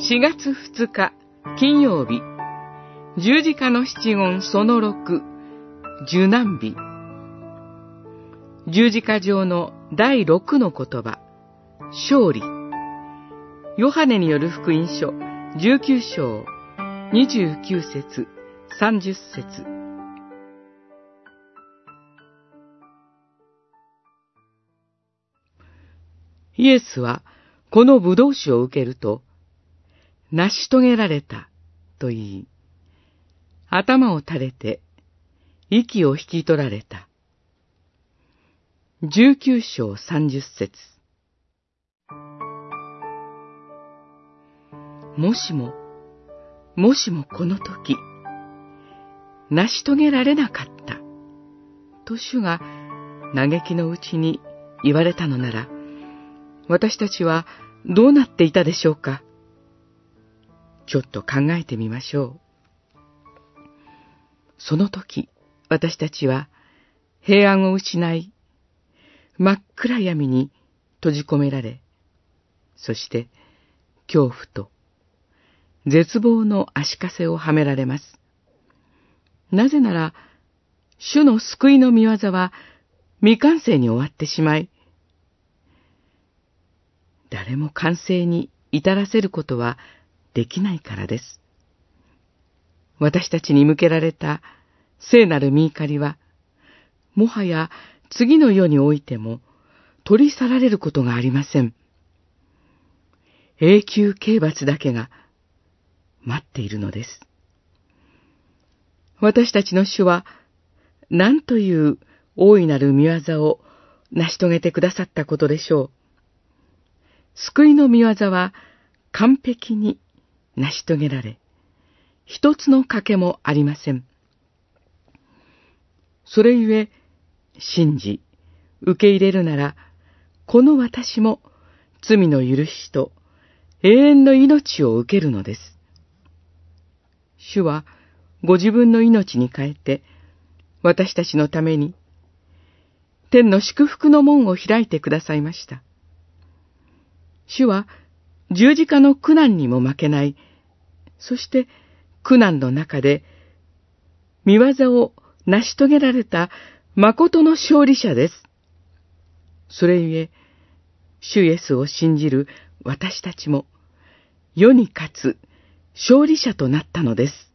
4月2日金曜日。十字架の七言その6受難日。十字架上の第6の言葉勝利。ヨハネによる福音書19章29節30節。イエスはこの葡萄酒を受けると、成し遂げられたと言い、頭を垂れて息を引き取られた。19章30節もしも、もしもこの時、成し遂げられなかった、と主が嘆きのうちに言われたのなら、私たちはどうなっていたでしょうか？ちょっと考えてみましょう。その時、私たちは平安を失い、真っ暗闇に閉じ込められ、そして恐怖と絶望の足かせをはめられます。なぜなら、主の救いの見業は未完成に終わってしまい、誰も完成に至らせることはできないからです。私たちに向けられた聖なる見怒りは、もはや次の世においても取り去られることがありません。永久刑罰だけが待っているのです。私たちの主は、何という大いなる見業を成し遂げてくださったことでしょう。救いの見業は完璧に成し遂げられ、一つの賭けもありません。それゆえ、信じ、受け入れるなら、この私も罪の許しと永遠の命を受けるのです。主はご自分の命に変えて、私たちのために、天の祝福の門を開いてくださいました。主は十字架の苦難にも負けない、そして苦難の中で、見業を成し遂げられた誠の勝利者です。それゆえ、主イエスを信じる私たちも、世に勝つ勝利者となったのです。